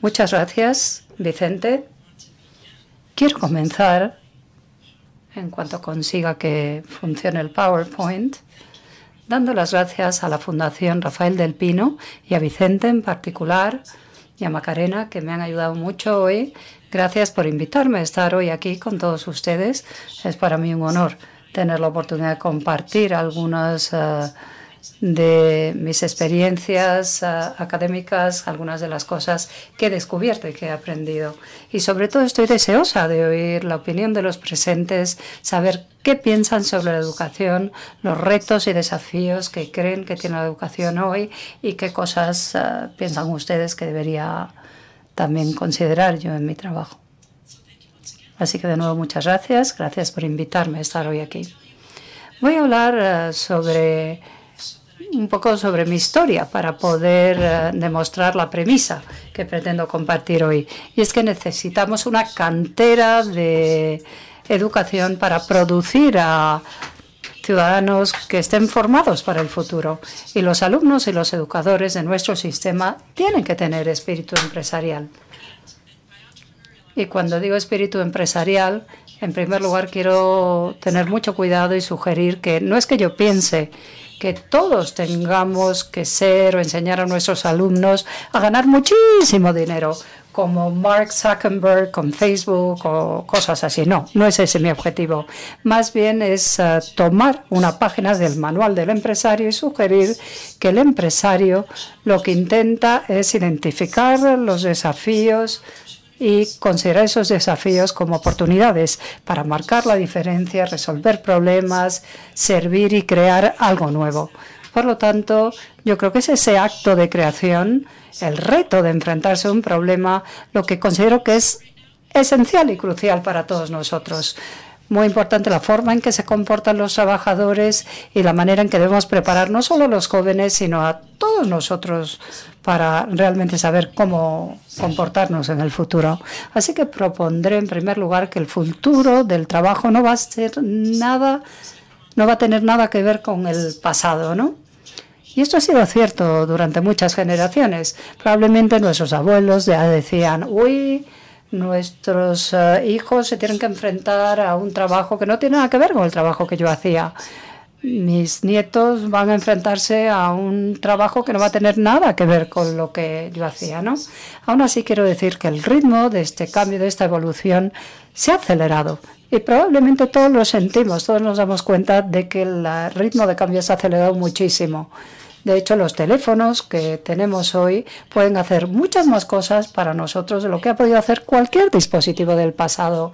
Muchas gracias, Vicente. Quiero comenzar, en cuanto consiga que funcione el PowerPoint, dando las gracias a la Fundación Rafael del Pino y a Vicente en particular y a Macarena, que me han ayudado mucho hoy. Gracias por invitarme a estar hoy aquí con todos ustedes. Es para mí un honor tener la oportunidad de compartir algunas uh, de mis experiencias uh, académicas, algunas de las cosas que he descubierto y que he aprendido. Y sobre todo estoy deseosa de oír la opinión de los presentes, saber qué piensan sobre la educación, los retos y desafíos que creen que tiene la educación hoy y qué cosas uh, piensan ustedes que debería también considerar yo en mi trabajo. Así que de nuevo muchas gracias. Gracias por invitarme a estar hoy aquí. Voy a hablar uh, sobre un poco sobre mi historia para poder uh, demostrar la premisa que pretendo compartir hoy. Y es que necesitamos una cantera de educación para producir a ciudadanos que estén formados para el futuro. Y los alumnos y los educadores de nuestro sistema tienen que tener espíritu empresarial. Y cuando digo espíritu empresarial, en primer lugar quiero tener mucho cuidado y sugerir que no es que yo piense que todos tengamos que ser o enseñar a nuestros alumnos a ganar muchísimo dinero, como Mark Zuckerberg con Facebook o cosas así. No, no es ese mi objetivo. Más bien es uh, tomar una página del manual del empresario y sugerir que el empresario lo que intenta es identificar los desafíos y considerar esos desafíos como oportunidades para marcar la diferencia, resolver problemas, servir y crear algo nuevo. Por lo tanto, yo creo que es ese acto de creación, el reto de enfrentarse a un problema, lo que considero que es esencial y crucial para todos nosotros muy importante la forma en que se comportan los trabajadores y la manera en que debemos preparar no solo a los jóvenes, sino a todos nosotros para realmente saber cómo comportarnos en el futuro. Así que propondré en primer lugar que el futuro del trabajo no va a ser nada, no va a tener nada que ver con el pasado, ¿no? Y esto ha sido cierto durante muchas generaciones. Probablemente nuestros abuelos ya decían, uy, Nuestros eh, hijos se tienen que enfrentar a un trabajo que no tiene nada que ver con el trabajo que yo hacía. Mis nietos van a enfrentarse a un trabajo que no va a tener nada que ver con lo que yo hacía, ¿no? Aún así quiero decir que el ritmo de este cambio, de esta evolución, se ha acelerado. Y probablemente todos lo sentimos, todos nos damos cuenta de que el ritmo de cambio se ha acelerado muchísimo. De hecho, los teléfonos que tenemos hoy pueden hacer muchas más cosas para nosotros de lo que ha podido hacer cualquier dispositivo del pasado.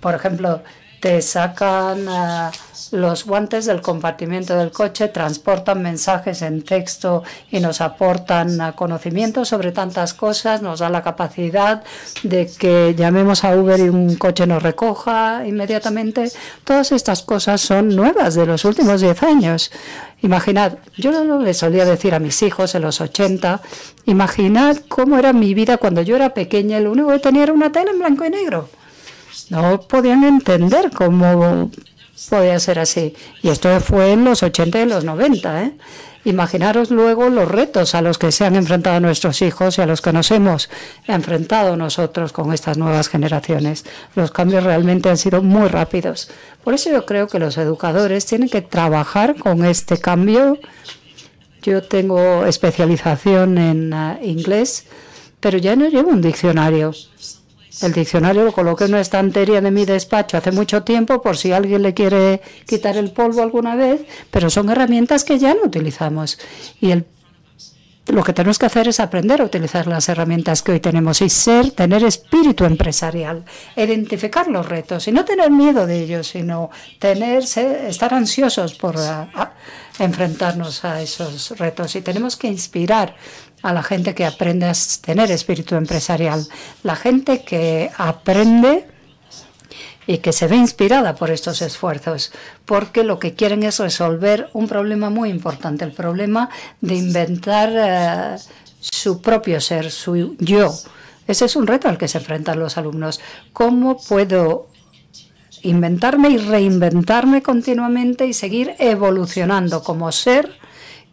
Por ejemplo, te sacan uh, los guantes del compartimiento del coche, transportan mensajes en texto y nos aportan conocimiento sobre tantas cosas, nos da la capacidad de que llamemos a Uber y un coche nos recoja inmediatamente. Todas estas cosas son nuevas de los últimos 10 años. Imaginad, yo le solía decir a mis hijos en los 80, imaginad cómo era mi vida cuando yo era pequeña, lo único que tenía era una tele en blanco y negro. No podían entender cómo podía ser así. Y esto fue en los 80 y los 90. ¿eh? Imaginaros luego los retos a los que se han enfrentado nuestros hijos y a los que nos hemos enfrentado nosotros con estas nuevas generaciones. Los cambios realmente han sido muy rápidos. Por eso yo creo que los educadores tienen que trabajar con este cambio. Yo tengo especialización en uh, inglés, pero ya no llevo un diccionario. El diccionario lo coloqué en una estantería de mi despacho hace mucho tiempo por si alguien le quiere quitar el polvo alguna vez, pero son herramientas que ya no utilizamos. Y lo que tenemos que hacer es aprender a utilizar las herramientas que hoy tenemos y ser, tener espíritu empresarial, identificar los retos y no tener miedo de ellos, sino estar ansiosos por enfrentarnos a esos retos. Y tenemos que inspirar a la gente que aprende a tener espíritu empresarial, la gente que aprende y que se ve inspirada por estos esfuerzos, porque lo que quieren es resolver un problema muy importante, el problema de inventar eh, su propio ser, su yo. Ese es un reto al que se enfrentan los alumnos. ¿Cómo puedo inventarme y reinventarme continuamente y seguir evolucionando como ser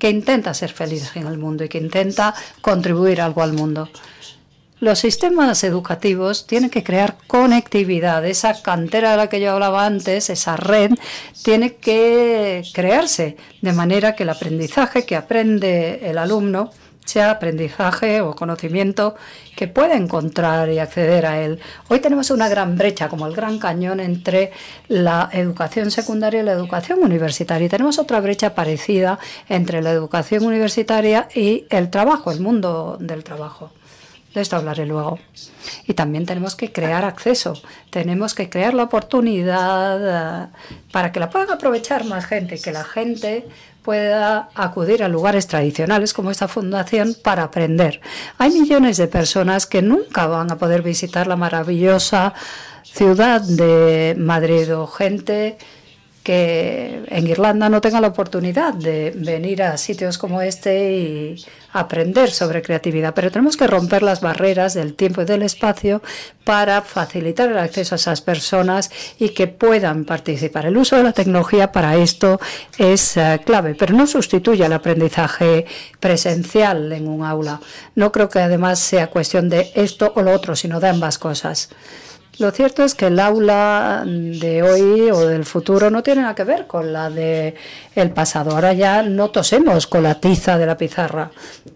que intenta ser feliz en el mundo y que intenta contribuir algo al mundo. Los sistemas educativos tienen que crear conectividad. Esa cantera de la que yo hablaba antes, esa red, tiene que crearse de manera que el aprendizaje que aprende el alumno sea aprendizaje o conocimiento que pueda encontrar y acceder a él. Hoy tenemos una gran brecha, como el gran cañón, entre la educación secundaria y la educación universitaria. Y tenemos otra brecha parecida entre la educación universitaria y el trabajo, el mundo del trabajo. De esto hablaré luego. Y también tenemos que crear acceso, tenemos que crear la oportunidad eh, para que la puedan aprovechar más gente, que la gente pueda acudir a lugares tradicionales como esta fundación para aprender. Hay millones de personas que nunca van a poder visitar la maravillosa ciudad de Madrid o gente que en Irlanda no tenga la oportunidad de venir a sitios como este y aprender sobre creatividad. Pero tenemos que romper las barreras del tiempo y del espacio para facilitar el acceso a esas personas y que puedan participar. El uso de la tecnología para esto es eh, clave, pero no sustituye al aprendizaje presencial en un aula. No creo que además sea cuestión de esto o lo otro, sino de ambas cosas. Lo cierto es que el aula de hoy o del futuro no tiene nada que ver con la del el pasado. Ahora ya no tosemos con la tiza de la pizarra.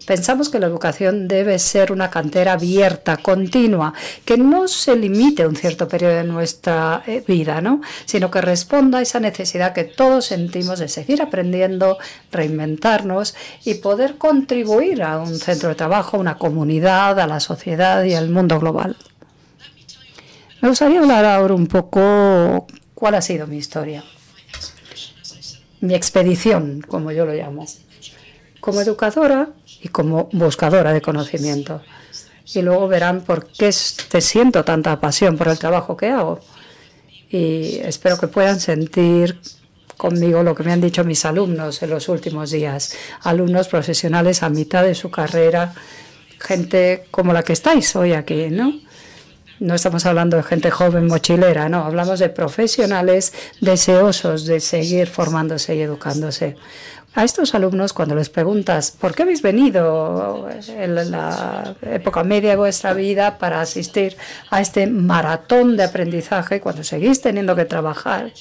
Pensamos que la educación debe ser una cantera abierta, continua, que no se limite a un cierto periodo de nuestra eh, vida, ¿no? sino que responda a esa necesidad que todos sentimos de seguir aprendiendo, reinventarnos y poder contribuir a un centro de trabajo, a una comunidad, a la sociedad y al mundo global. Me gustaría hablar ahora un poco cuál ha sido mi historia, mi expedición, como yo lo llamo, como educadora y como buscadora de conocimiento. Y luego verán por qué te siento tanta pasión por el trabajo que hago. Y espero que puedan sentir conmigo lo que me han dicho mis alumnos en los últimos días, alumnos profesionales a mitad de su carrera, gente como la que estáis hoy aquí, ¿no? No estamos hablando de gente joven mochilera, no, hablamos de profesionales deseosos de seguir formándose y educándose. A estos alumnos, cuando les preguntas por qué habéis venido en la época media de vuestra vida para asistir a este maratón de aprendizaje, cuando seguís teniendo que trabajar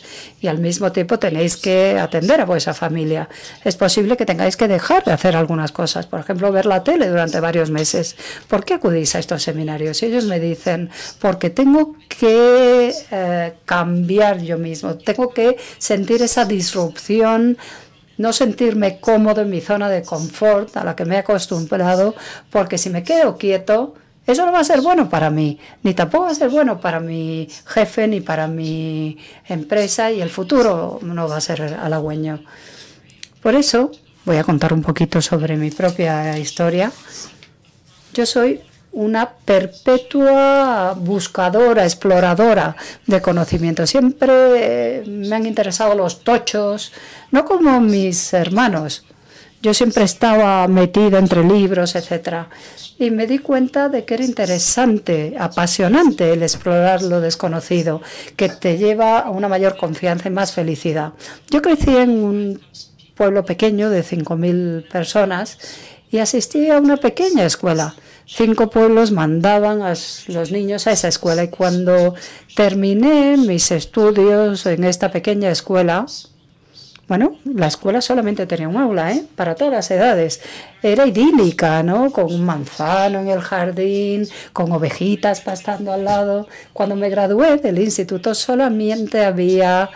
y al mismo tiempo tenéis que atender a vuestra familia, es posible que tengáis que dejar de hacer algunas cosas, por ejemplo, ver la tele durante varios meses. ¿Por qué acudís a estos seminarios? Y ellos me dicen, porque tengo que eh, cambiar yo mismo, tengo que sentir esa disrupción no sentirme cómodo en mi zona de confort a la que me he acostumbrado, porque si me quedo quieto, eso no va a ser bueno para mí, ni tampoco va a ser bueno para mi jefe, ni para mi empresa, y el futuro no va a ser halagüeño. Por eso voy a contar un poquito sobre mi propia historia. Yo soy una perpetua buscadora, exploradora de conocimiento. Siempre me han interesado los tochos, no como mis hermanos. Yo siempre estaba metida entre libros, etcétera, y me di cuenta de que era interesante, apasionante el explorar lo desconocido, que te lleva a una mayor confianza y más felicidad. Yo crecí en un pueblo pequeño de 5.000 personas y asistí a una pequeña escuela cinco pueblos mandaban a los niños a esa escuela y cuando terminé mis estudios en esta pequeña escuela, bueno, la escuela solamente tenía un aula, ¿eh? Para todas las edades. Era idílica, ¿no? Con un manzano en el jardín, con ovejitas pastando al lado. Cuando me gradué del instituto solamente había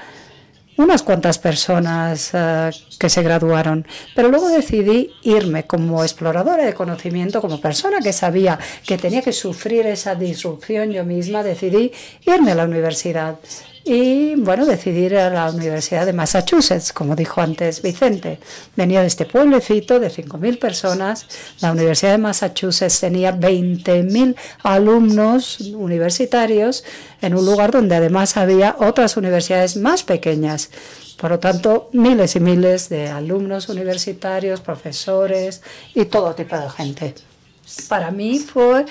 unas cuantas personas eh, que se graduaron, pero luego decidí irme como exploradora de conocimiento, como persona que sabía que tenía que sufrir esa disrupción yo misma, decidí irme a la universidad y bueno, decidir a la Universidad de Massachusetts, como dijo antes Vicente. Venía de este pueblecito de 5.000 personas. La Universidad de Massachusetts tenía 20.000 alumnos universitarios en un lugar donde además había otras universidades más pequeñas. Por lo tanto, miles y miles de alumnos universitarios, profesores y todo tipo de gente. Para mí fue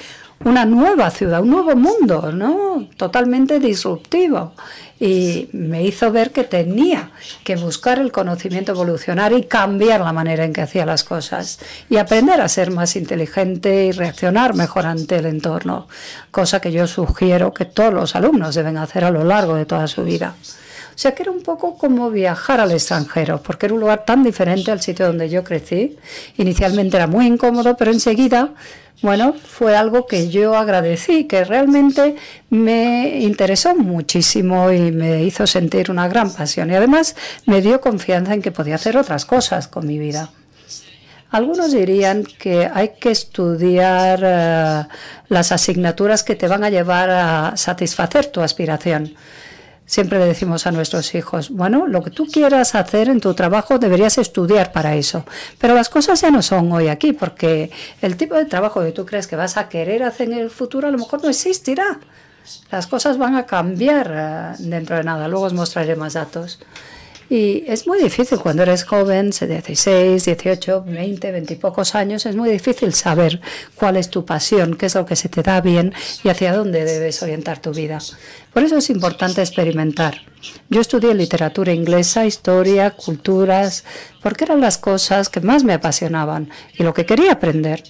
una nueva ciudad, un nuevo mundo, ¿no? Totalmente disruptivo. Y me hizo ver que tenía que buscar el conocimiento evolucionario y cambiar la manera en que hacía las cosas y aprender a ser más inteligente y reaccionar mejor ante el entorno, cosa que yo sugiero que todos los alumnos deben hacer a lo largo de toda su vida. O sea que era un poco como viajar al extranjero, porque era un lugar tan diferente al sitio donde yo crecí. Inicialmente era muy incómodo, pero enseguida, bueno, fue algo que yo agradecí, que realmente me interesó muchísimo y me hizo sentir una gran pasión. Y además me dio confianza en que podía hacer otras cosas con mi vida. Algunos dirían que hay que estudiar eh, las asignaturas que te van a llevar a satisfacer tu aspiración. Siempre le decimos a nuestros hijos, bueno, lo que tú quieras hacer en tu trabajo deberías estudiar para eso. Pero las cosas ya no son hoy aquí, porque el tipo de trabajo que tú crees que vas a querer hacer en el futuro a lo mejor no existirá. Las cosas van a cambiar eh, dentro de nada. Luego os mostraré más datos. Y es muy difícil cuando eres joven, 16, 18, 20, 20 y pocos años, es muy difícil saber cuál es tu pasión, qué es lo que se te da bien y hacia dónde debes orientar tu vida. Por eso es importante experimentar. Yo estudié literatura inglesa, historia, culturas, porque eran las cosas que más me apasionaban y lo que quería aprender.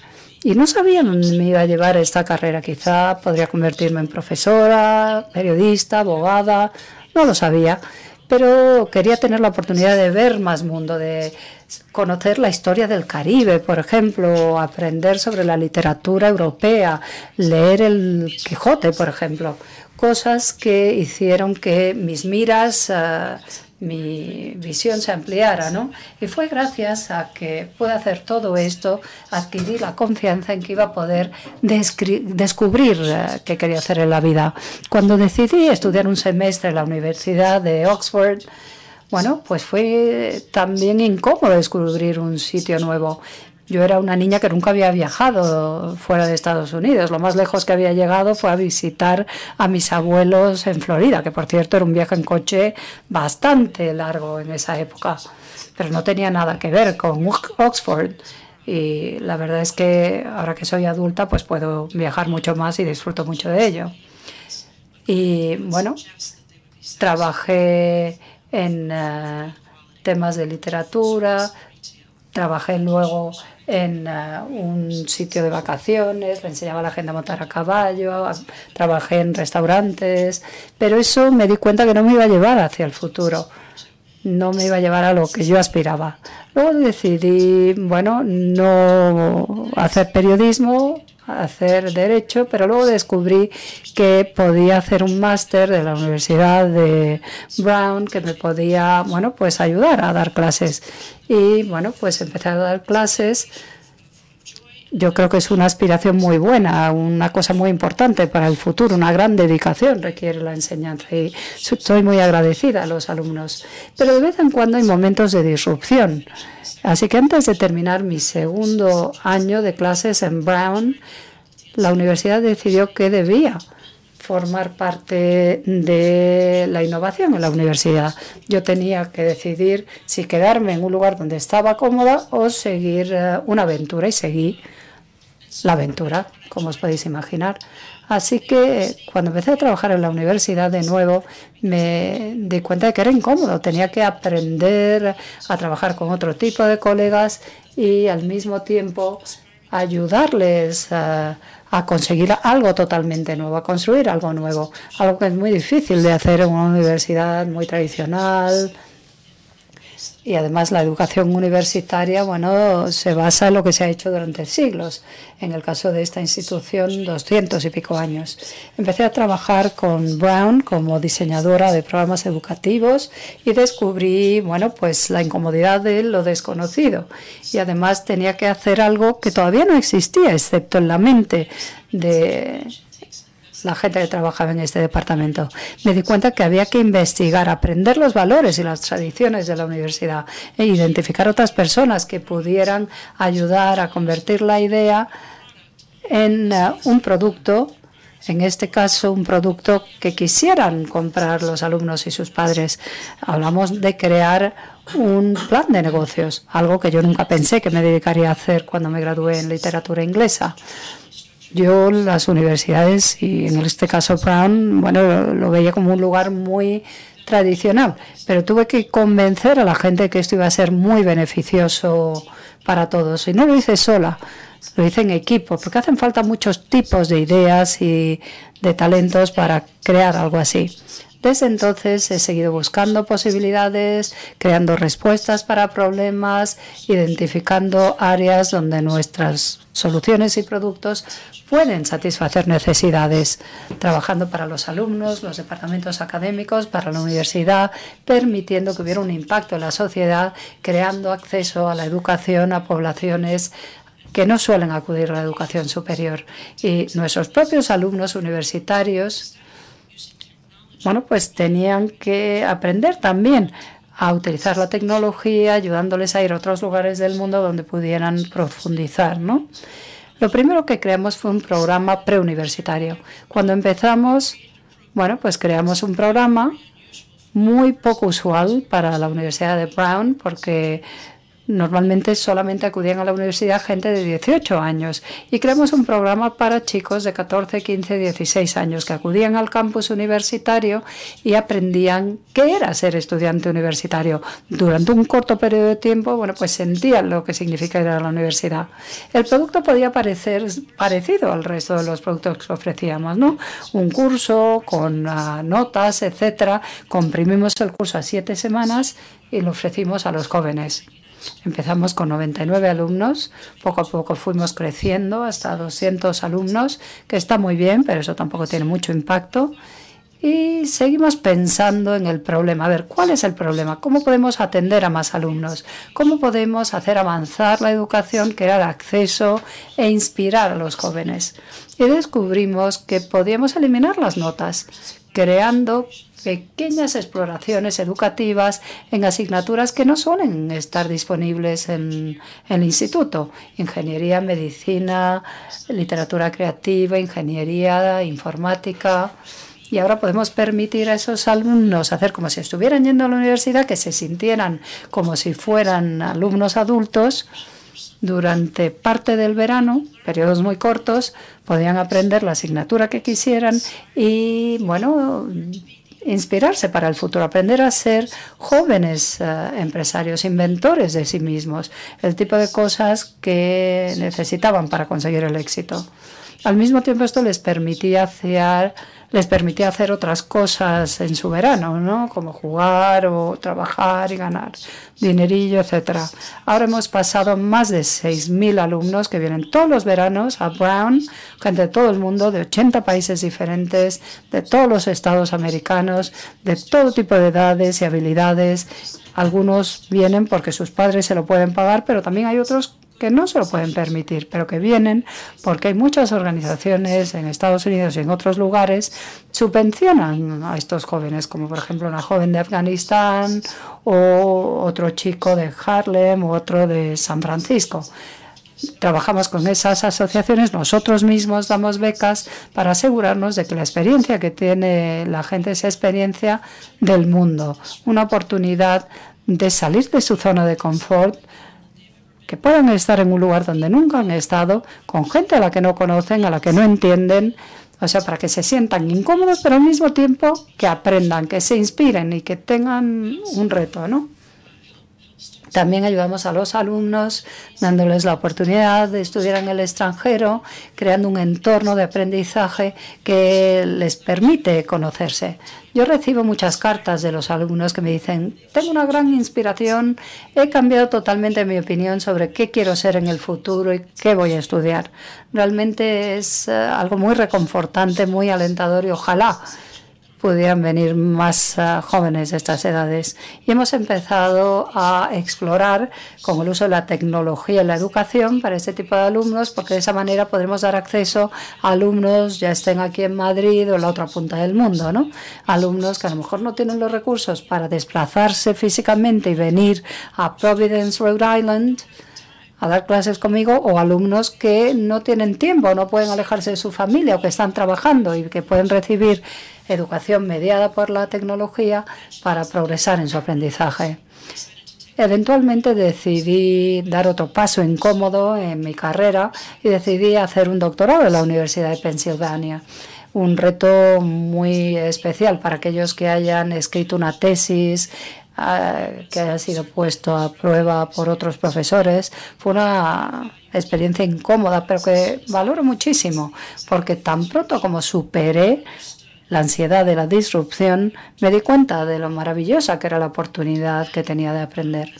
Y no sabía dónde me iba a llevar esta carrera. Quizá podría convertirme en profesora, periodista, abogada, no lo sabía pero quería tener la oportunidad de ver más mundo, de conocer la historia del Caribe, por ejemplo, aprender sobre la literatura europea, leer el Quijote, por ejemplo, cosas que hicieron que mis miras eh, mi visión se ampliara, ¿no? Y fue gracias a que pude hacer todo esto, adquirí la confianza en que iba a poder descubrir eh, qué quería hacer en la vida. Cuando decidí estudiar un semestre en la Universidad de Oxford, bueno, pues fue también incómodo descubrir un sitio nuevo. Yo era una niña que nunca había viajado fuera de Estados Unidos. Lo más lejos que había llegado fue a visitar a mis abuelos en Florida, que por cierto era un viaje en coche bastante largo en esa época, pero no tenía nada que ver con Oxford. Y la verdad es que ahora que soy adulta, pues puedo viajar mucho más y disfruto mucho de ello. Y bueno, trabajé en eh, temas de literatura, trabajé luego en eh, un sitio de vacaciones, le enseñaba a la gente a montar a caballo, trabajé en restaurantes, pero eso me di cuenta que no me iba a llevar hacia el futuro, no me iba a llevar a lo que yo aspiraba. Luego decidí, bueno, no hacer periodismo, hacer derecho, pero luego descubrí que podía hacer un máster de la Universidad de Brown que me podía, bueno, pues ayudar a dar clases. Y bueno, pues empecé a dar clases. Yo creo que es una aspiración muy buena, una cosa muy importante para el futuro, una gran dedicación requiere la enseñanza y estoy muy agradecida a los alumnos. Pero de vez en cuando hay momentos de disrupción. Así que antes de terminar mi segundo año de clases en Brown, la universidad decidió que debía formar parte de la innovación en la universidad. Yo tenía que decidir si quedarme en un lugar donde estaba cómoda o seguir eh, una aventura y seguí la aventura, como os podéis imaginar. Así que cuando empecé a trabajar en la universidad de nuevo, me di cuenta de que era incómodo. Tenía que aprender a trabajar con otro tipo de colegas y al mismo tiempo ayudarles a, a conseguir algo totalmente nuevo, a construir algo nuevo, algo que es muy difícil de hacer en una universidad muy tradicional, y además la educación universitaria, bueno, se basa en lo que se ha hecho durante siglos. En el caso de esta institución, doscientos y pico años. Empecé a trabajar con Brown como diseñadora de programas educativos y descubrí, bueno, pues la incomodidad de lo desconocido. Y además tenía que hacer algo que todavía no existía, excepto en la mente de la gente que trabajaba en este departamento. Me di cuenta que había que investigar, aprender los valores y las tradiciones de la universidad e identificar otras personas que pudieran ayudar a convertir la idea en eh, un producto, en este caso un producto que quisieran comprar los alumnos y sus padres. Hablamos de crear un plan de negocios, algo que yo nunca pensé que me dedicaría a hacer cuando me gradué en literatura inglesa. Yo las universidades y en este caso Brown, bueno, lo, veía como un lugar muy tradicional, pero tuve que convencer a la gente que esto iba a ser muy beneficioso para todos. Y no lo hice sola, lo hice en equipo, porque hacen falta muchos tipos de ideas y de talentos para crear algo así. Desde entonces he seguido buscando posibilidades, creando respuestas para problemas, identificando áreas donde nuestras soluciones y productos pueden satisfacer necesidades, trabajando para los alumnos, los departamentos académicos, para la universidad, permitiendo que hubiera un impacto en la sociedad, creando acceso a la educación a poblaciones que no suelen acudir a la educación superior. Y nuestros propios alumnos universitarios bueno, pues tenían que aprender también a utilizar la tecnología, ayudándoles a ir a otros lugares del mundo donde pudieran profundizar, ¿no? Lo primero que creamos fue un programa preuniversitario. Cuando empezamos, bueno, pues creamos un programa muy poco usual para la Universidad de Brown porque Normalmente solamente acudían a la universidad gente de 18 años y creamos un programa para chicos de 14, 15, 16 años que acudían al campus universitario y aprendían qué era ser estudiante universitario. Durante un corto periodo de tiempo, bueno, pues sentían lo que significa ir a la universidad. El producto podía parecer parecido al resto de los productos que ofrecíamos, ¿no? Un curso con uh, notas, etcétera. Comprimimos el curso a siete semanas y lo ofrecimos a los jóvenes. Empezamos con 99 alumnos, poco a poco fuimos creciendo hasta 200 alumnos, que está muy bien, pero eso tampoco tiene mucho impacto. Y seguimos pensando en el problema. A ver, ¿cuál es el problema? ¿Cómo podemos atender a más alumnos? ¿Cómo podemos hacer avanzar la educación, crear acceso e inspirar a los jóvenes? Y descubrimos que podíamos eliminar las notas, creando pequeñas exploraciones educativas en asignaturas que no suelen estar disponibles en, el instituto. Ingeniería, medicina, literatura creativa, ingeniería, informática. Y ahora podemos permitir a esos alumnos hacer como si estuvieran yendo a la universidad, que se sintieran como si fueran alumnos adultos durante parte del verano, periodos muy cortos, podían aprender la asignatura que quisieran y, bueno, inspirarse para el futuro, aprender a ser jóvenes eh, empresarios, inventores de sí mismos, el tipo de cosas que necesitaban para conseguir el éxito. Al mismo tiempo esto les permitía hacer les permitía hacer otras cosas en su verano, ¿no? Como jugar o trabajar y ganar dinerillo, etcétera. Ahora hemos pasado más de 6.000 alumnos que vienen todos los veranos a Brown, gente de todo el mundo, de 80 países diferentes, de todos los estados americanos, de todo tipo de edades y habilidades. Algunos vienen porque sus padres se lo pueden pagar, pero también hay otros que no se lo pueden permitir, pero que vienen porque hay muchas organizaciones en Estados Unidos y en otros lugares subvencionan a estos jóvenes, como por ejemplo una joven de Afganistán o otro chico de Harlem u otro de San Francisco. Trabajamos con esas asociaciones, nosotros mismos damos becas para asegurarnos de que la experiencia que tiene la gente es experiencia del mundo, una oportunidad de salir de su zona de confort, que puedan estar en un lugar donde nunca han estado, con gente a la que no conocen, a la que no entienden, o sea, para que se sientan incómodos, pero al mismo tiempo que aprendan, que se inspiren y que tengan un reto, ¿no? También ayudamos a los alumnos dándoles la oportunidad de estudiar en el extranjero, creando un entorno de aprendizaje que les permite conocerse. Yo recibo muchas cartas de los alumnos que me dicen, tengo una gran inspiración, he cambiado totalmente mi opinión sobre qué quiero ser en el futuro y qué voy a estudiar. Realmente es eh, algo muy reconfortante, muy alentador y ojalá pudieran venir más uh, jóvenes de estas edades. Y hemos empezado a explorar con el uso de la tecnología en la educación para este tipo de alumnos, porque de esa manera podremos dar acceso a alumnos, ya estén aquí en Madrid o en la otra punta del mundo, ¿no? Alumnos que a lo mejor no tienen los recursos para desplazarse físicamente y venir a Providence, Rhode Island, a dar clases conmigo o alumnos que no tienen tiempo, no pueden alejarse de su familia o que están trabajando y que pueden recibir educación mediada por la tecnología para progresar en su aprendizaje. Eventualmente decidí dar otro paso incómodo en mi carrera y decidí hacer un doctorado en la Universidad de Pensilvania un reto muy especial para aquellos que hayan escrito una tesis que haya sido puesto a prueba por otros profesores. Fue una experiencia incómoda, pero que valoro muchísimo, porque tan pronto como superé la ansiedad de la disrupción, me di cuenta de lo maravillosa que era la oportunidad que tenía de aprender.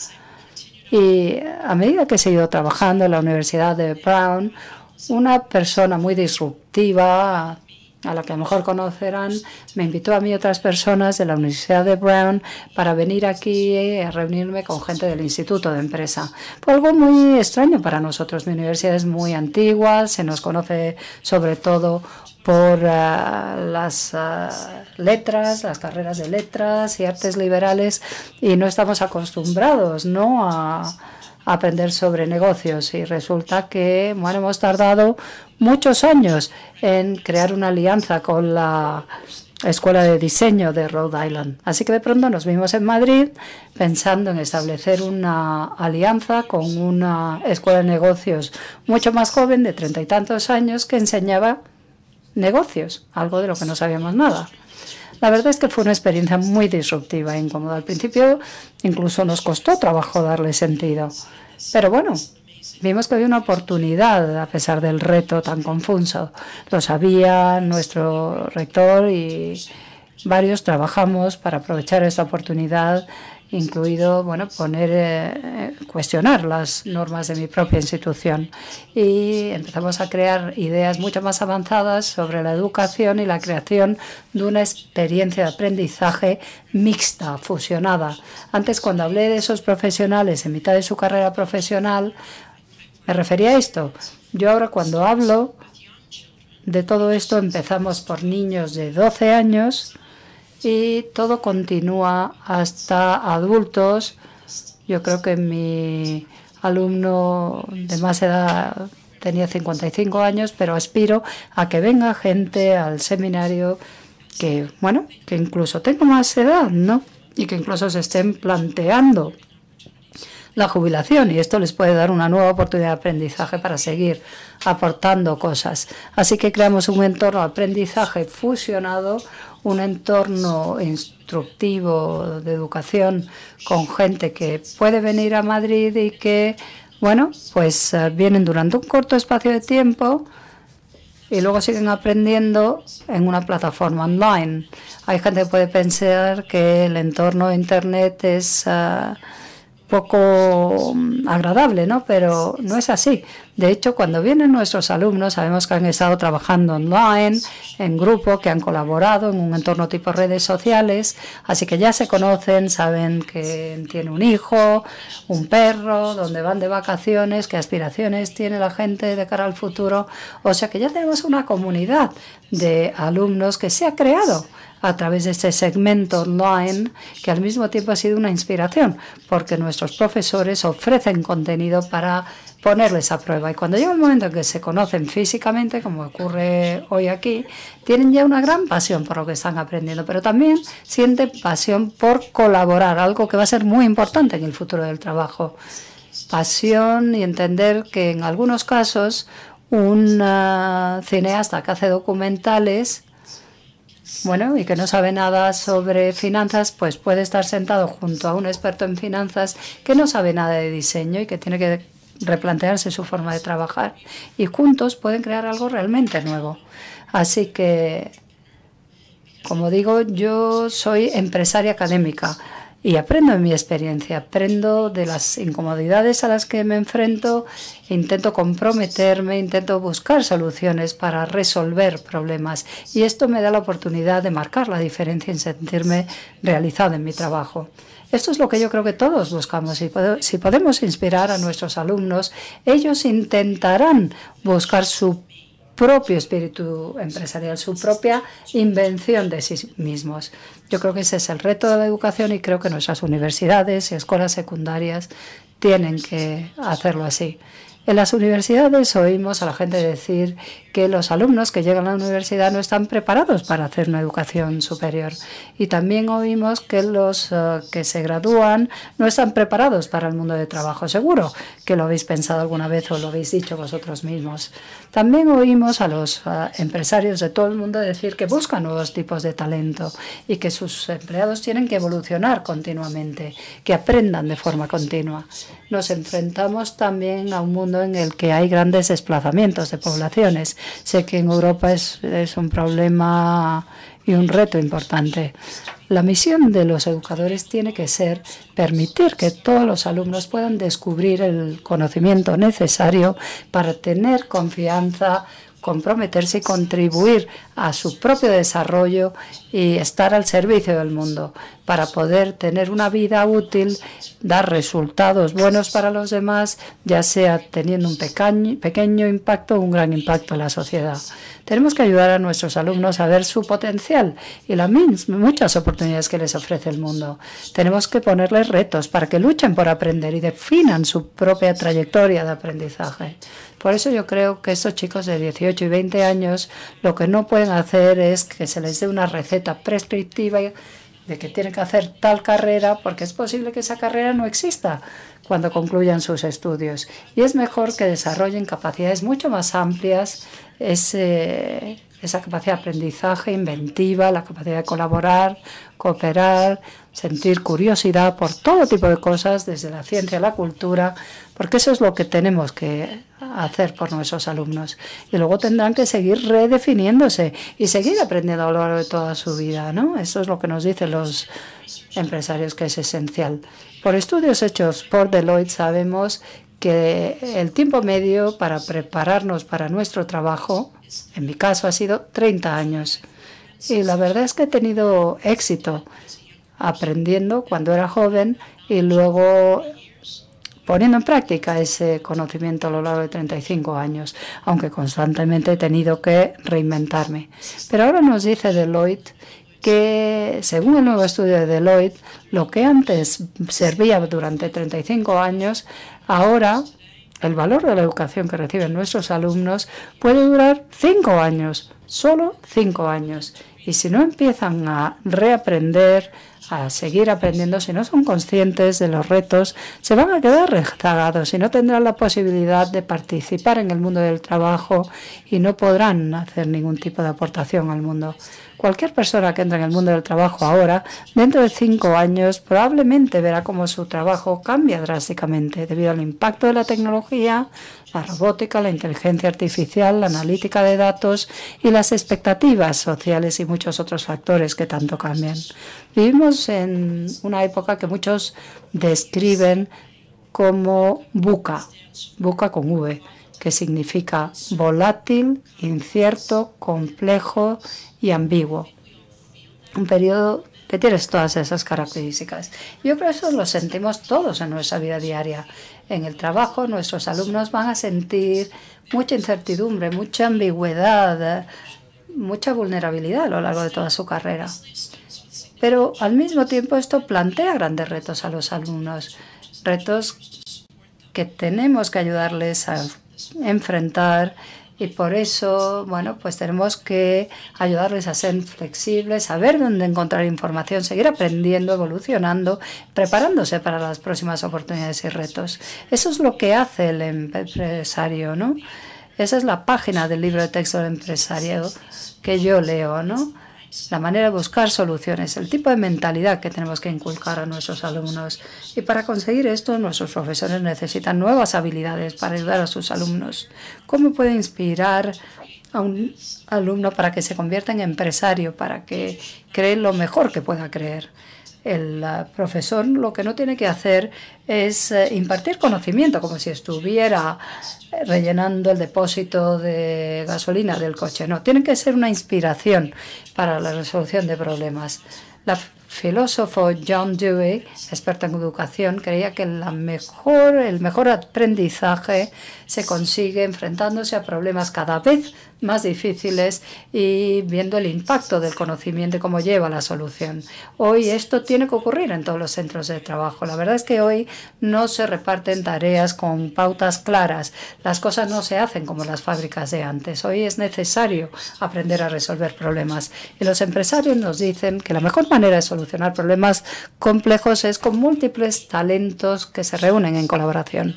Y a medida que he seguido trabajando en la Universidad de Brown, una persona muy disruptiva, a la que a lo mejor conocerán, me invitó a mí otras personas de la Universidad de Brown para venir aquí a reunirme con gente del Instituto de Empresa. Fue algo muy extraño para nosotros. Mi universidad es muy antigua, se nos conoce sobre todo por uh, las uh, letras, las carreras de letras y artes liberales y no estamos acostumbrados ¿no? a aprender sobre negocios y resulta que bueno, hemos tardado muchos años en crear una alianza con la Escuela de Diseño de Rhode Island. Así que de pronto nos vimos en Madrid pensando en establecer una alianza con una escuela de negocios mucho más joven, de treinta y tantos años, que enseñaba negocios, algo de lo que no sabíamos nada. La verdad es que fue una experiencia muy disruptiva e incómoda. Al principio incluso nos costó trabajo darle sentido. Pero bueno, vimos que había una oportunidad a pesar del reto tan confuso. Lo sabía nuestro rector y varios trabajamos para aprovechar esta oportunidad incluido bueno poner eh, cuestionar las normas de mi propia institución y empezamos a crear ideas mucho más avanzadas sobre la educación y la creación de una experiencia de aprendizaje mixta, fusionada. Antes cuando hablé de esos profesionales en mitad de su carrera profesional me refería a esto. Yo ahora cuando hablo de todo esto empezamos por niños de 12 años y todo continúa hasta adultos. Yo creo que mi alumno de más edad tenía 55 años, pero aspiro a que venga gente al seminario que, bueno, que incluso tenga más edad, ¿no? Y que incluso se estén planteando la jubilación y esto les puede dar una nueva oportunidad de aprendizaje para seguir aportando cosas. Así que creamos un entorno de aprendizaje fusionado, un entorno instructivo de educación con gente que puede venir a Madrid y que, bueno, pues eh, vienen durante un corto espacio de tiempo y luego siguen aprendiendo en una plataforma online. Hay gente que puede pensar que el entorno de Internet es... Eh, poco mm, agradable, ¿no? Pero no es así. De hecho, cuando vienen nuestros alumnos, sabemos que han estado trabajando online, en grupo, que han colaborado en un entorno tipo redes sociales, así que ya se conocen, saben que tiene un hijo, un perro, dónde van de vacaciones, qué aspiraciones tiene la gente de cara al futuro. O sea que ya tenemos una comunidad de alumnos que se ha creado a través de este segmento online que al mismo tiempo ha sido una inspiración porque nuestros profesores ofrecen contenido para ponerles a prueba. Y cuando llega el momento en que se conocen físicamente, como ocurre hoy aquí, tienen ya una gran pasión por lo que están aprendiendo, pero también sienten pasión por colaborar, algo que va a ser muy importante en el futuro del trabajo. Pasión y entender que en algunos casos un ah, cineasta que hace documentales bueno, y que no sabe nada sobre finanzas, pues puede estar sentado junto a un experto en finanzas que no sabe nada de diseño y que tiene que replantearse su forma de trabajar. Y juntos pueden crear algo realmente nuevo. Así que, como digo, yo soy empresaria académica y aprendo en mi experiencia, aprendo de las incomodidades a las que me enfrento, intento comprometerme, intento buscar soluciones para resolver problemas y esto me da la oportunidad de marcar la diferencia y sentirme realizada en mi trabajo. Esto es lo que yo creo que todos buscamos. y si podemos inspirar a nuestros alumnos, ellos intentarán buscar su propio espíritu empresarial, su propia invención de sí mismos. Yo creo que ese es el reto de la educación y creo que nuestras universidades y escuelas secundarias tienen que hacerlo así. En las universidades oímos a la gente decir que los alumnos que llegan a la universidad no están preparados para hacer una educación superior. Y también oímos que los eh, que se gradúan no están preparados para el mundo de trabajo. Seguro que lo habéis pensado alguna vez o lo habéis dicho vosotros mismos. También oímos a los eh, empresarios de todo el mundo decir que buscan nuevos tipos de talento y que sus empleados tienen que evolucionar continuamente, que aprendan de forma continua. Nos enfrentamos también a un mundo en el que hay grandes desplazamientos de poblaciones. Sé que en Europa es, es un problema y un reto importante. La misión de los educadores tiene que ser permitir que todos los alumnos puedan descubrir el conocimiento necesario para tener confianza, comprometerse y contribuir a su propio desarrollo y estar al servicio del mundo para poder tener una vida útil, dar resultados buenos para los demás, ya sea teniendo un pequeño, impacto o un gran impacto en la sociedad. Tenemos que ayudar a nuestros alumnos a ver su potencial y las muchas oportunidades que les ofrece el mundo. Tenemos que ponerles retos para que luchen por aprender y definan su propia trayectoria de aprendizaje. Por eso yo creo que estos chicos de 18 y 20 años lo que no pueden hacer es que se les dé una receta prescriptiva de que tienen que hacer tal carrera porque es posible que esa carrera no exista cuando concluyan sus estudios. Y es mejor que desarrollen capacidades mucho más amplias, ese, esa capacidad de aprendizaje inventiva, la capacidad de colaborar, cooperar, sentir curiosidad por todo tipo de cosas, desde la ciencia a la cultura, porque eso es lo que tenemos que hacer por nuestros alumnos. Y luego tendrán que seguir redefiniéndose y seguir aprendiendo a lo largo de toda su vida, ¿no? Eso es lo que nos dicen los empresarios que es esencial. Por estudios hechos por Deloitte sabemos que el tiempo medio para prepararnos para nuestro trabajo, en mi caso ha sido 30 años. Y la verdad es que he tenido éxito aprendiendo cuando era joven y luego poniendo en práctica ese conocimiento a lo largo de 35 años, aunque constantemente he tenido que reinventarme. Pero ahora nos dice Deloitte que, según el nuevo estudio de Deloitte, lo que antes servía durante 35 años, ahora el valor de la educación que reciben nuestros alumnos puede durar 5 años, solo 5 años. Y si no empiezan a reaprender, a seguir aprendiendo, si no son conscientes de los retos, se van a quedar rezagados y no tendrán la posibilidad de participar en el mundo del trabajo y no podrán hacer ningún tipo de aportación al mundo. Cualquier persona que entra en el mundo del trabajo ahora, dentro de cinco años, probablemente verá cómo su trabajo cambia drásticamente debido al impacto de la tecnología, la robótica, la inteligencia artificial, la analítica de datos y las expectativas sociales y muchos otros factores que tanto cambian. Vivimos en una época que muchos describen como buca, buca con V, que significa volátil, incierto, complejo y ambiguo. Un periodo que tiene todas esas características. Yo creo que eso lo sentimos todos en nuestra vida diaria. En el trabajo nuestros alumnos van a sentir mucha incertidumbre, mucha ambigüedad, mucha vulnerabilidad a lo largo de toda su carrera. Pero al mismo tiempo esto plantea grandes retos a los alumnos, retos que tenemos que ayudarles a enfrentar y por eso, bueno, pues tenemos que ayudarles a ser flexibles, saber dónde encontrar información, seguir aprendiendo, evolucionando, preparándose para las próximas oportunidades y retos. Eso es lo que hace el empresario, ¿no? Esa es la página del libro de texto del empresario que yo leo, ¿no? La manera de buscar soluciones, el tipo de mentalidad que tenemos que inculcar a nuestros alumnos. Y para conseguir esto, nuestros profesores necesitan nuevas habilidades para ayudar a sus alumnos. ¿Cómo puede inspirar a un alumno para que se convierta en empresario, para que cree lo mejor que pueda creer? El profesor lo que no tiene que hacer es eh, impartir conocimiento, como si estuviera rellenando el depósito de gasolina del coche. No, tiene que ser una inspiración para la resolución de problemas. La filósofo John Dewey, experto en educación, creía que la mejor, el mejor aprendizaje se consigue enfrentándose a problemas cada vez más difíciles y viendo el impacto del conocimiento y cómo lleva la solución. Hoy esto tiene que ocurrir en todos los centros de trabajo. La verdad es que hoy no se reparten tareas con pautas claras. Las cosas no se hacen como las fábricas de antes. Hoy es necesario aprender a resolver problemas. Y los empresarios nos dicen que la mejor manera de solucionar problemas complejos es con múltiples talentos que se reúnen en colaboración.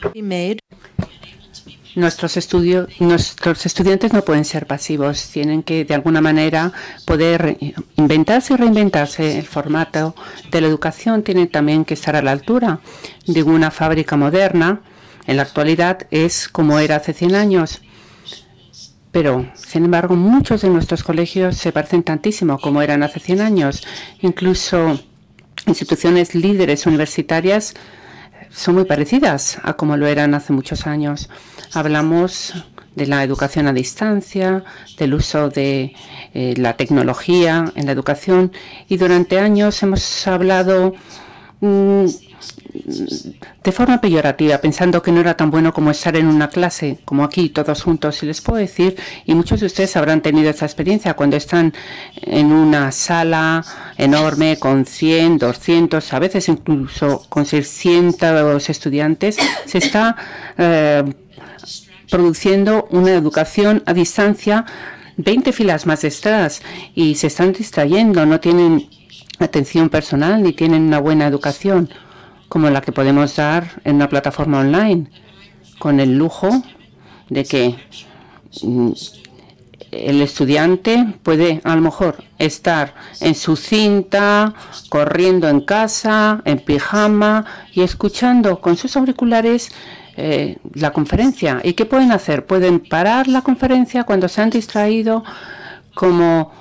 Nuestros, estudios, nuestros estudiantes no pueden ser pasivos, tienen que de alguna manera poder inventarse y reinventarse. El formato de la educación tiene también que estar a la altura de una fábrica moderna. En la actualidad es como era hace 100 años. Pero, sin embargo, muchos de nuestros colegios se parecen tantísimo como eran hace 100 años. Incluso instituciones líderes universitarias son muy parecidas a como lo eran hace muchos años. Hablamos de la educación a distancia, del uso de eh, la tecnología en la educación y durante años hemos hablado de forma peyorativa, pensando que no era tan bueno como estar en una clase, como aquí, todos juntos. Y les puedo decir, y muchos de ustedes habrán tenido esta experiencia, cuando están en una sala enorme con 100, 200, a veces incluso con 600 estudiantes, se está eh, produciendo una educación a distancia 20 filas más detrás y se están distrayendo, no tienen atención personal ni tienen una buena educación como la que podemos dar en una plataforma online, con el lujo de que mm, el estudiante puede a lo mejor estar en su cinta, corriendo en casa, en pijama y escuchando con sus auriculares eh, la conferencia. ¿Y qué pueden hacer? Pueden parar la conferencia cuando se han distraído como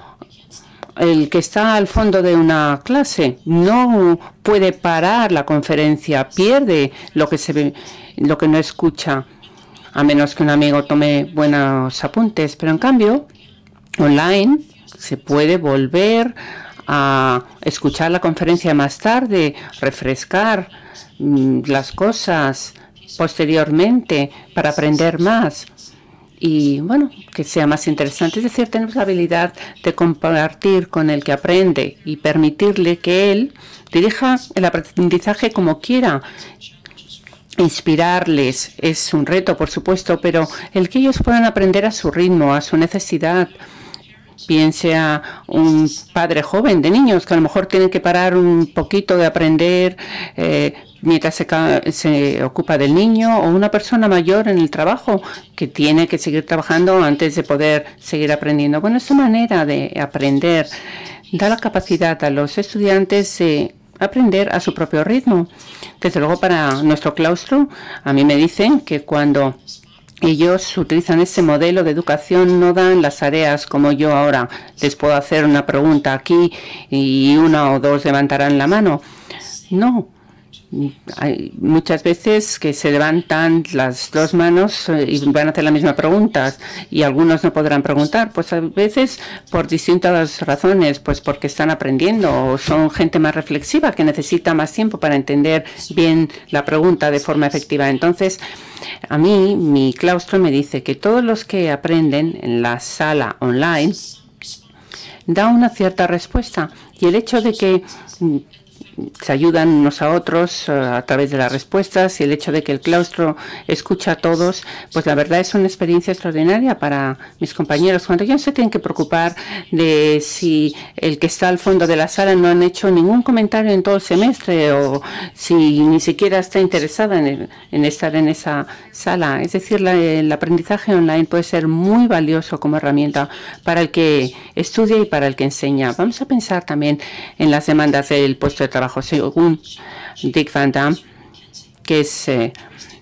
el que está al fondo de una clase no puede parar la conferencia, pierde lo que se ve, lo que no escucha, a menos que un amigo tome buenos apuntes. Pero en cambio, online se puede volver a escuchar la conferencia más tarde, refrescar mm, las cosas posteriormente para aprender más y bueno, que sea más interesante. Es decir, tenemos la habilidad de compartir con el que aprende y permitirle que él dirija el aprendizaje como quiera. Inspirarles es un reto, por supuesto, pero el que ellos puedan aprender a su ritmo, a su necesidad. Piense a un padre joven de niños que a lo mejor tienen que parar un poquito de aprender, eh, mientras se, ocupa del niño o una persona mayor en el trabajo que tiene que seguir trabajando antes de poder seguir aprendiendo. Bueno, esta manera de aprender da la capacidad a los estudiantes de aprender a su propio ritmo. Desde luego para nuestro claustro, a mí me dicen que cuando ellos utilizan ese modelo de educación, no dan las tareas como yo ahora. Les puedo hacer una pregunta aquí y una o dos levantarán la mano. No, hay muchas veces que se levantan las dos manos eh, y van a hacer la misma pregunta y algunos no podrán preguntar, pues a veces por distintas razones, pues porque están aprendiendo o son gente más reflexiva que necesita más tiempo para entender bien la pregunta de forma efectiva. Entonces, a mí mi claustro me dice que todos los que aprenden en la sala online da una cierta respuesta y el hecho de que se ayudan unos a otros eh, a través de las respuestas y el hecho de que el claustro escucha a todos, pues la verdad es una experiencia extraordinaria para mis compañeros. Cuando no se tienen que preocupar de si el que está al fondo de la sala no han hecho ningún comentario en todo el semestre o si ni siquiera está interesada en, estar en esa sala. Es decir, el aprendizaje online puede ser muy valioso como herramienta para el que estudia y para el que enseña. Vamos a pensar también en las demandas del puesto de trabajo según Dick Van Damme, que es eh,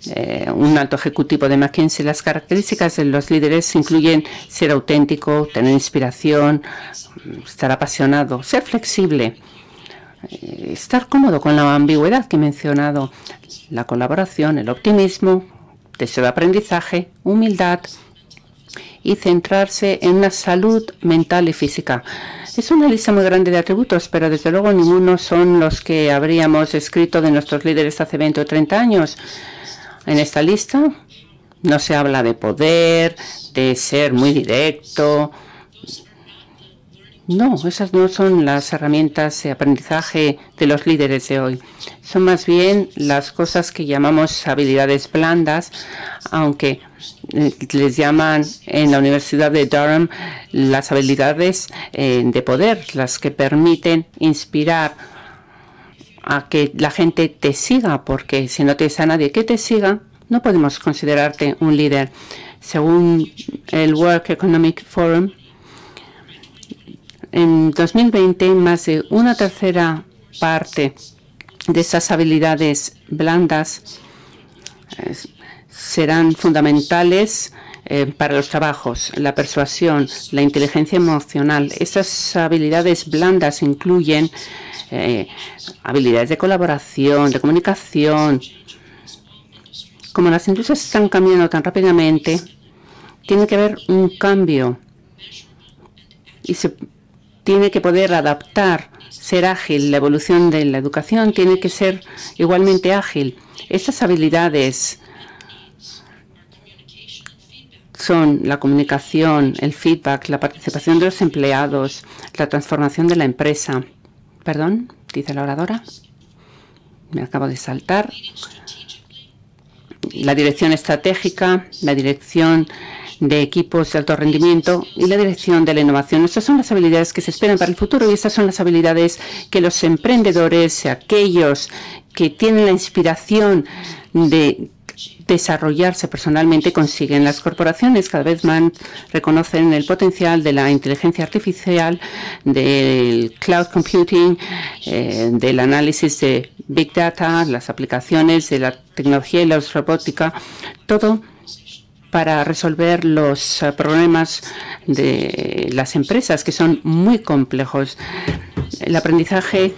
eh, un alto ejecutivo de McKinsey. Las características de los líderes incluyen ser auténtico, tener inspiración, estar apasionado, ser flexible, eh, estar cómodo con la ambigüedad que he mencionado, la colaboración, el optimismo, deseo de aprendizaje, humildad y centrarse en una salud mental y física. Es una lista muy grande de atributos, pero desde luego ninguno son los que habríamos escrito de nuestros líderes hace 20 o 30 años. En esta lista no se habla de poder, de ser muy directo. No, esas no son las herramientas de aprendizaje de los líderes de hoy. Son más bien las cosas que llamamos habilidades blandas, aunque les llaman en la Universidad de Durham las habilidades eh, de poder, las que permiten inspirar a que la gente te siga, porque si no tienes a nadie que te siga, no podemos considerarte un líder. Según el World Economic Forum, en 2020 más de una tercera parte de esas habilidades blandas eh, serán fundamentales eh, para los trabajos, la persuasión, la inteligencia emocional. Estas habilidades blandas incluyen eh, habilidades de colaboración, de comunicación. Como las industrias están cambiando tan rápidamente, tiene que haber un cambio y se tiene que poder adaptar, ser ágil. La evolución de la educación tiene que ser igualmente ágil. Estas habilidades son la comunicación, el feedback, la participación de los empleados, la transformación de la empresa. Perdón, dice la oradora. Me acabo de saltar. La dirección estratégica, la dirección de equipos de alto rendimiento y la dirección de la innovación. Estas son las habilidades que se esperan para el futuro y estas son las habilidades que los emprendedores, aquellos que tienen la inspiración de desarrollarse personalmente consiguen. Las corporaciones cada vez más reconocen el potencial de la inteligencia artificial, del cloud computing, eh, del análisis de big data, las aplicaciones de la tecnología y la robótica, todo para resolver los eh, problemas de las empresas que son muy complejos. El aprendizaje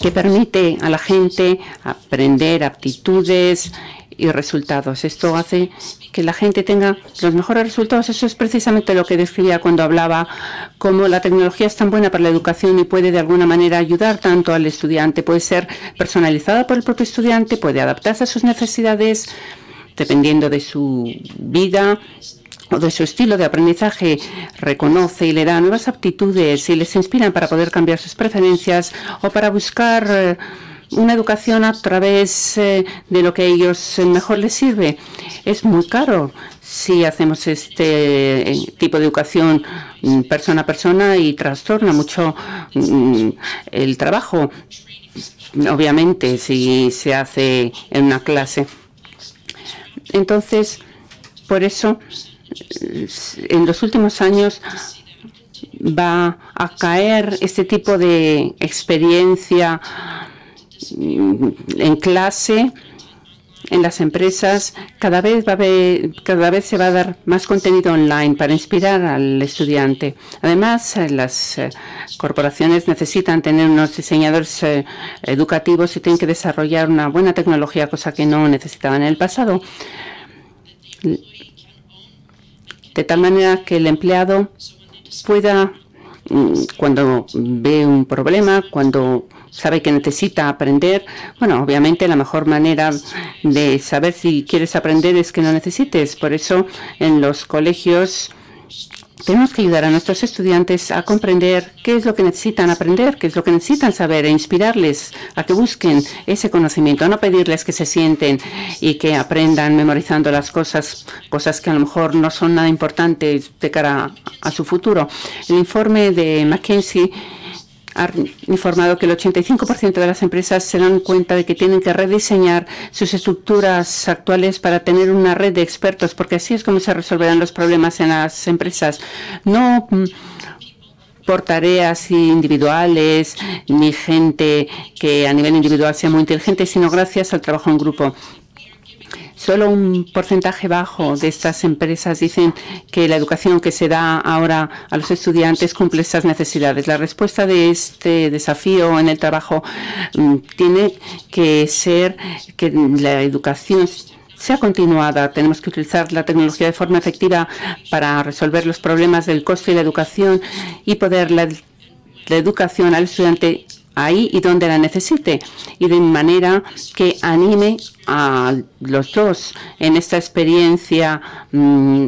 que permite a la gente aprender aptitudes y resultados. Esto hace que la gente tenga los mejores resultados. Eso es precisamente lo que describía cuando hablaba cómo la tecnología es tan buena para la educación y puede de alguna manera ayudar tanto al estudiante. Puede ser personalizada por el propio estudiante, puede adaptarse a sus necesidades dependiendo de su vida o de su estilo de aprendizaje, reconoce y le da nuevas aptitudes y les inspiran para poder cambiar sus preferencias o para buscar eh, una educación a través eh, de lo que a ellos mejor les sirve. Es muy caro si hacemos este eh, tipo de educación mm, persona a persona y trastorna mucho mm, el trabajo, obviamente, si se hace en una clase. Entonces, por eso, eh, en los últimos años va a caer este tipo de experiencia en clase, en las empresas, cada vez, va a cada vez se va a dar más contenido online para inspirar al estudiante. Además, eh, las eh, corporaciones necesitan tener unos diseñadores eh, educativos y tienen que desarrollar una buena tecnología, cosa que no necesitaban en el pasado. De tal manera que el empleado pueda, mm, cuando ve un problema, cuando sabe que necesita aprender. Bueno, obviamente la mejor manera de saber si quieres aprender es que no necesites. Por eso en los colegios tenemos que ayudar a nuestros estudiantes a comprender qué es lo que necesitan aprender, qué es lo que necesitan saber e inspirarles a que busquen ese conocimiento, no pedirles que se sienten y que aprendan memorizando las cosas, cosas que a lo mejor no son nada importantes de cara a su futuro. El informe de McKinsey ha informado que el 85% de las empresas se dan cuenta de que tienen que rediseñar sus estructuras actuales para tener una red de expertos, porque así es como se resolverán los problemas en las empresas. No mm, por tareas individuales, ni gente que a nivel individual sea muy inteligente, sino gracias al trabajo en grupo. Solo un porcentaje bajo de estas empresas dicen que la educación que se da ahora a los estudiantes cumple esas necesidades. La respuesta de este desafío en el trabajo mm, tiene que ser que la educación sea continuada. Tenemos que utilizar la tecnología de forma efectiva para resolver los problemas del costo y la educación y poder la, la educación al estudiante ahí y donde la necesite y de manera que anime a los dos en esta experiencia mm,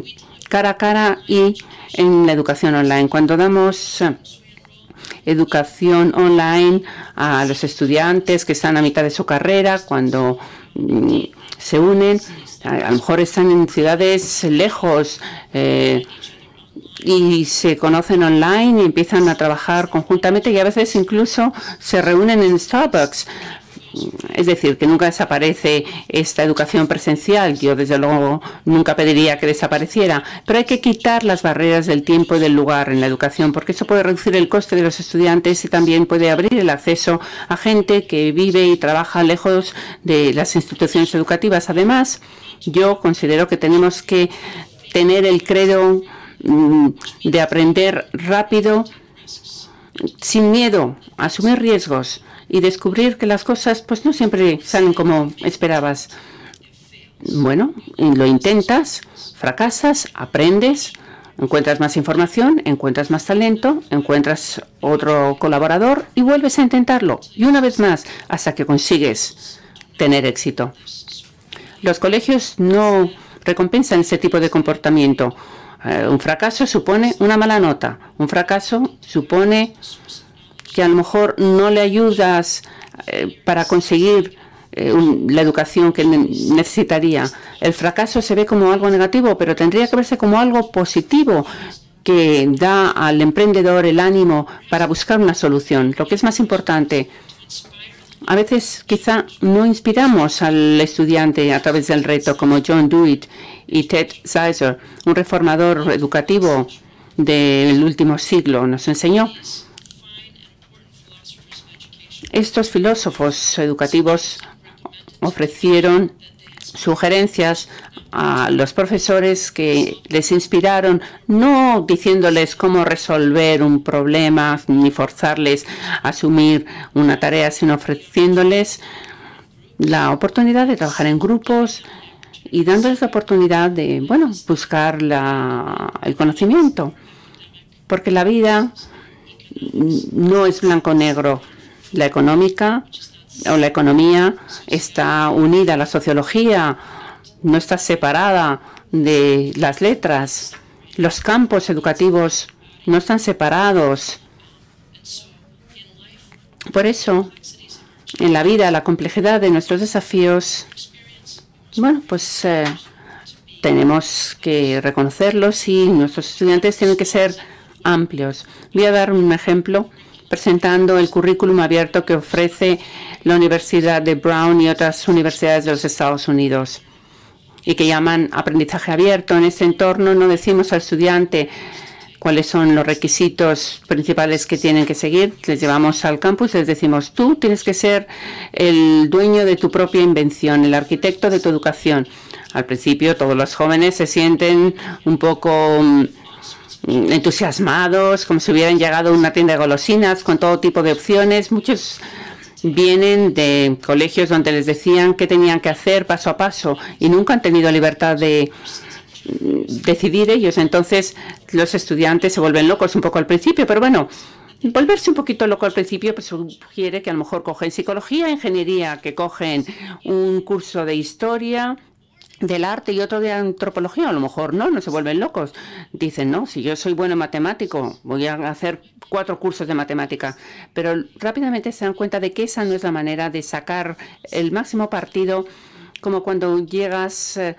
cara a cara y en la educación online. Cuando damos eh, educación online a los estudiantes que están a mitad de su carrera, cuando mm, se unen, a, lo mejor están en ciudades lejos, eh, y se conocen online y empiezan a trabajar conjuntamente y a veces incluso se reúnen en Starbucks. Es decir, que nunca desaparece esta educación presencial. Yo, desde luego, nunca pediría que desapareciera. Pero hay que quitar las barreras del tiempo y del lugar en la educación, porque eso puede reducir el coste de los estudiantes y también puede abrir el acceso a gente que vive y trabaja lejos de las instituciones educativas. Además, yo considero que tenemos que tener el credo de aprender rápido, sin miedo, asumir riesgos y descubrir que las cosas pues no siempre salen como esperabas. Bueno, lo intentas, fracasas, aprendes, encuentras más información, encuentras más talento, encuentras otro colaborador y vuelves a intentarlo. Y una vez más, hasta que consigues tener éxito. Los colegios no recompensan ese tipo de comportamiento. Eh, un fracaso supone una mala nota. Un fracaso supone que a lo mejor no le ayudas eh, para conseguir eh, la educación que necesitaría. El fracaso se ve como algo negativo, pero tendría que verse como algo positivo que da al emprendedor el ánimo para buscar una solución. Lo que es más importante, a veces quizá no inspiramos al estudiante a través del reto como John Dewey y Ted Sizer, un reformador educativo del último siglo, nos enseñó. Estos filósofos educativos ofrecieron sugerencias a los profesores que les inspiraron, no diciéndoles cómo resolver un problema ni forzarles a asumir una tarea, sino ofreciéndoles la oportunidad de trabajar en grupos y dándoles la oportunidad de, bueno, buscar el conocimiento. Porque la vida no es blanco-negro. La económica o la economía está unida a la sociología, no está separada de las letras. Los campos educativos no están separados. Por eso, en la vida, la complejidad de nuestros desafíos, bueno, pues eh, tenemos que reconocerlos y nuestros estudiantes tienen que ser amplios. Voy a dar un ejemplo presentando el currículum abierto que ofrece la Universidad de Brown y otras universidades de los Estados Unidos y que llaman aprendizaje abierto. En este entorno no decimos al estudiante cuáles son los requisitos principales que tienen que seguir. Les llevamos al campus les decimos, tú tienes que ser el dueño de tu propia invención, el arquitecto de tu educación. Al principio todos los jóvenes se sienten un poco mm, entusiasmados, como si hubieran llegado a una tienda de golosinas con todo tipo de opciones. Muchos vienen de colegios donde les decían qué tenían que hacer paso a paso y nunca han tenido libertad de decidir ellos. Entonces los estudiantes se vuelven locos un poco al principio, pero bueno, volverse un poquito loco al principio pues sugiere que a lo mejor cogen psicología, ingeniería, que cogen un curso de historia, del arte y otro de antropología, a lo mejor no, no se vuelven locos. Dicen, no, si yo soy bueno matemático, voy a hacer cuatro cursos de matemática. Pero rápidamente se dan cuenta de que esa no es la manera de sacar el máximo partido, como cuando llegas eh,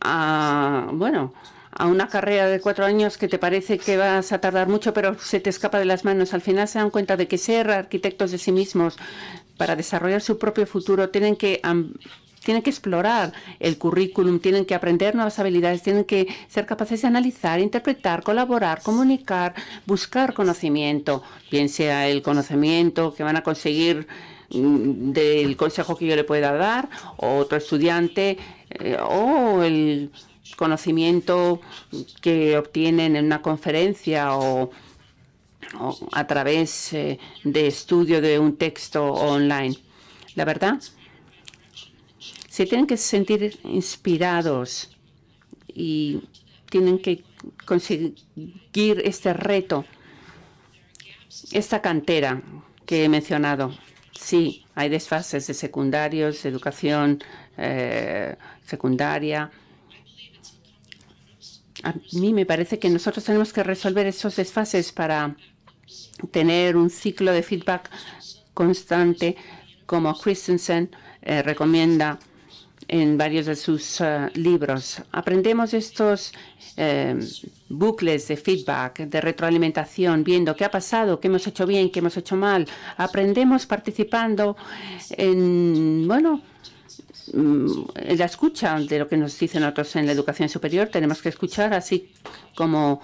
a, bueno, a una carrera de cuatro años que te parece que vas a tardar mucho, pero se te escapa de las manos. Al final se dan cuenta de que ser arquitectos de sí mismos para desarrollar su propio futuro tienen que tienen que explorar el currículum, tienen que aprender nuevas habilidades, tienen que ser capaces de analizar, interpretar, colaborar, comunicar, buscar conocimiento, bien sea el conocimiento que van a conseguir mm, del consejo que yo le pueda dar, o otro estudiante, eh, o el conocimiento que obtienen en una conferencia o, a través eh, de estudio de un texto online. La verdad se tienen que sentir inspirados y tienen que conseguir este reto, esta cantera que he mencionado. Sí, hay desfases de secundarios, de educación eh, secundaria. A mí me parece que nosotros tenemos que resolver esos desfases para tener un ciclo de feedback constante, como Christensen eh, recomienda en varios de sus eh, libros. Aprendemos estos eh, bucles de feedback, de retroalimentación, viendo qué ha pasado, qué hemos hecho bien, qué hemos hecho mal. Aprendemos participando en, bueno, mm, en la escucha de lo que nos dicen otros en la educación superior. Tenemos que escuchar así como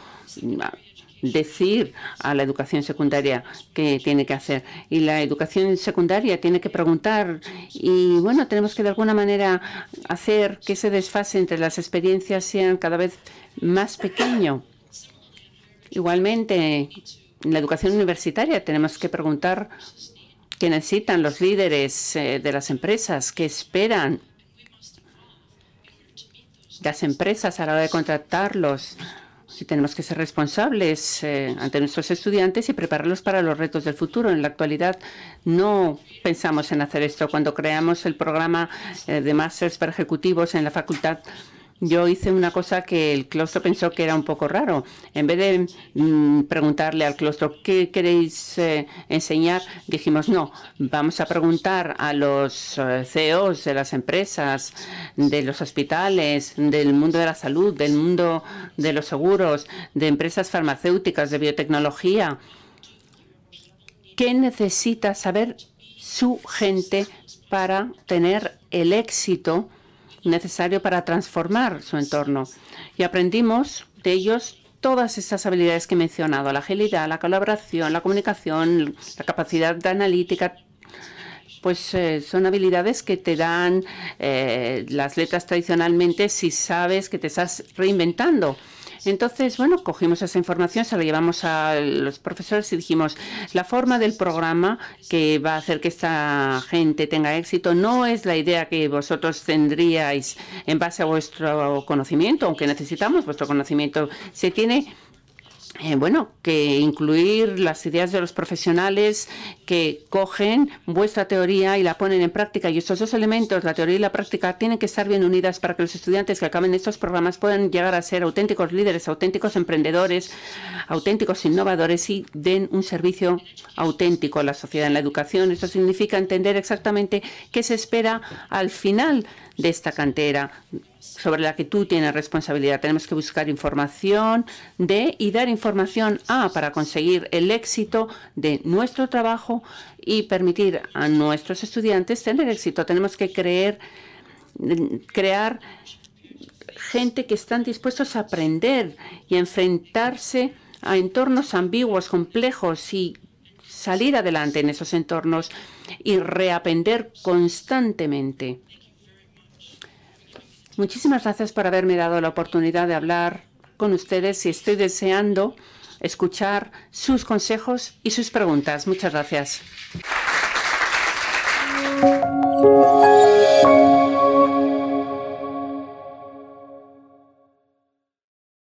decir a la educación secundaria qué tiene que hacer. Y la educación secundaria tiene que preguntar y, bueno, tenemos que de alguna manera hacer que ese desfase entre las experiencias sean cada vez más pequeño. Igualmente, en la educación universitaria tenemos que preguntar qué necesitan los líderes eh, de las empresas, qué esperan las empresas a la hora de contratarlos y tenemos que ser responsables eh, ante nuestros estudiantes y prepararlos para los retos del futuro. En la actualidad no pensamos en hacer esto. Cuando creamos el programa eh, de másteres para ejecutivos en la facultad, yo hice una cosa que el claustro pensó que era un poco raro. En vez de mm, preguntarle al claustro qué queréis eh, enseñar, dijimos no, vamos a preguntar a los eh, CEOs de las empresas, de los hospitales, del mundo de la salud, del mundo de los seguros, de empresas farmacéuticas, de biotecnología. ¿Qué necesita saber su gente para tener el éxito necesario para transformar su entorno. Y aprendimos de ellos todas estas habilidades que he mencionado, la agilidad, la colaboración, la comunicación, la capacidad de analítica, pues eh, son habilidades que te dan eh, las letras tradicionalmente si sabes que te estás reinventando. Entonces, bueno, cogimos esa información, se la llevamos a los profesores y dijimos, la forma del programa que va a hacer que esta gente tenga éxito no es la idea que vosotros tendríais en base a vuestro conocimiento, aunque necesitamos vuestro conocimiento. Se tiene eh, bueno, que incluir las ideas de los profesionales que cogen vuestra teoría y la ponen en práctica. Y estos dos elementos, la teoría y la práctica, tienen que estar bien unidas para que los estudiantes que acaben estos programas puedan llegar a ser auténticos líderes, auténticos emprendedores, auténticos innovadores y den un servicio auténtico a la sociedad en la educación. Esto significa entender exactamente qué se espera al final de esta cantera sobre la que tú tienes responsabilidad. Tenemos que buscar información de y dar información a para conseguir el éxito de nuestro trabajo y permitir a nuestros estudiantes tener éxito. Tenemos que creer, crear gente que están dispuestos a aprender y enfrentarse a entornos ambiguos, complejos y salir adelante en esos entornos y reaprender constantemente. Muchísimas gracias por haberme dado la oportunidad de hablar con ustedes y estoy deseando escuchar sus consejos y sus preguntas. Muchas gracias.